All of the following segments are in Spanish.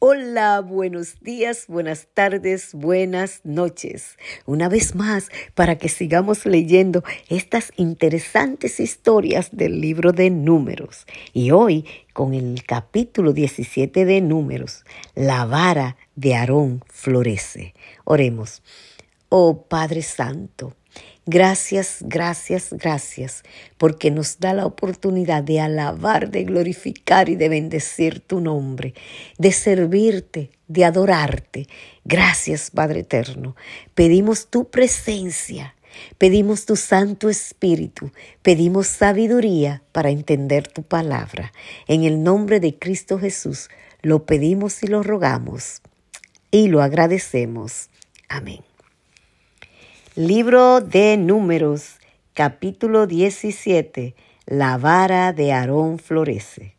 Hola, buenos días, buenas tardes, buenas noches. Una vez más, para que sigamos leyendo estas interesantes historias del libro de números. Y hoy, con el capítulo 17 de números, la vara de Aarón florece. Oremos. Oh Padre Santo, Gracias, gracias, gracias, porque nos da la oportunidad de alabar, de glorificar y de bendecir tu nombre, de servirte, de adorarte. Gracias, Padre Eterno. Pedimos tu presencia. Pedimos tu Santo Espíritu, pedimos sabiduría para entender tu palabra. En el nombre de Cristo Jesús lo pedimos y lo rogamos y lo agradecemos. Amén. Libro de Números, capítulo 17. La vara de Aarón florece.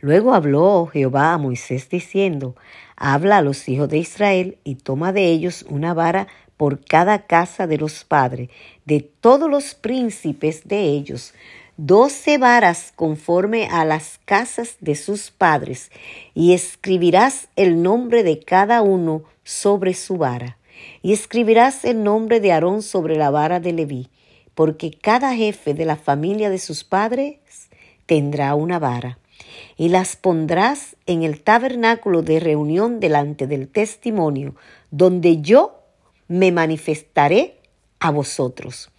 Luego habló Jehová a Moisés diciendo, Habla a los hijos de Israel y toma de ellos una vara por cada casa de los padres, de todos los príncipes de ellos, doce varas conforme a las casas de sus padres, y escribirás el nombre de cada uno sobre su vara y escribirás el nombre de Aarón sobre la vara de Leví, porque cada jefe de la familia de sus padres tendrá una vara. Y las pondrás en el tabernáculo de reunión delante del testimonio, donde yo me manifestaré a vosotros.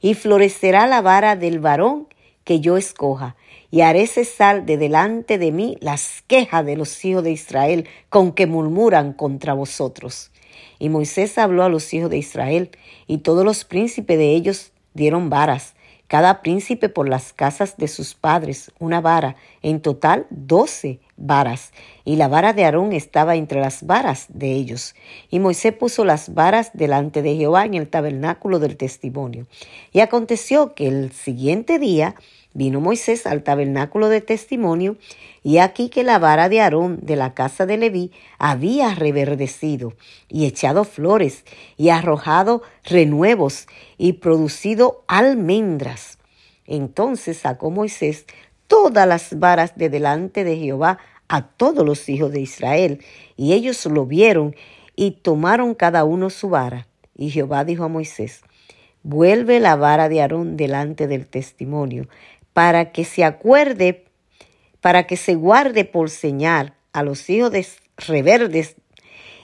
Y florecerá la vara del varón que yo escoja, y haré cesar de delante de mí las quejas de los hijos de Israel con que murmuran contra vosotros. Y Moisés habló a los hijos de Israel, y todos los príncipes de ellos dieron varas, cada príncipe por las casas de sus padres, una vara, en total doce varas, y la vara de Aarón estaba entre las varas de ellos. Y Moisés puso las varas delante de Jehová en el tabernáculo del testimonio. Y aconteció que el siguiente día Vino Moisés al tabernáculo de testimonio, y aquí que la vara de Aarón de la casa de Leví había reverdecido, y echado flores, y arrojado renuevos, y producido almendras. Entonces sacó Moisés todas las varas de delante de Jehová a todos los hijos de Israel, y ellos lo vieron, y tomaron cada uno su vara. Y Jehová dijo a Moisés, Vuelve la vara de Aarón delante del testimonio, para que se acuerde, para que se guarde por señal a los hijos de reverdes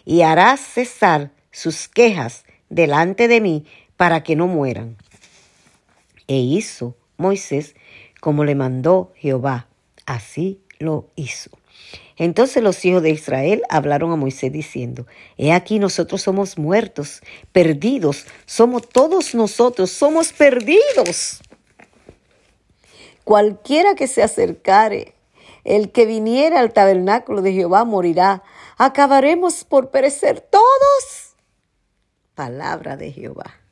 y hará cesar sus quejas delante de mí para que no mueran. E hizo Moisés como le mandó Jehová. Así lo hizo. Entonces los hijos de Israel hablaron a Moisés diciendo, He aquí nosotros somos muertos, perdidos, somos todos nosotros, somos perdidos cualquiera que se acercare, el que viniera al tabernáculo de Jehová morirá. Acabaremos por perecer todos. Palabra de Jehová.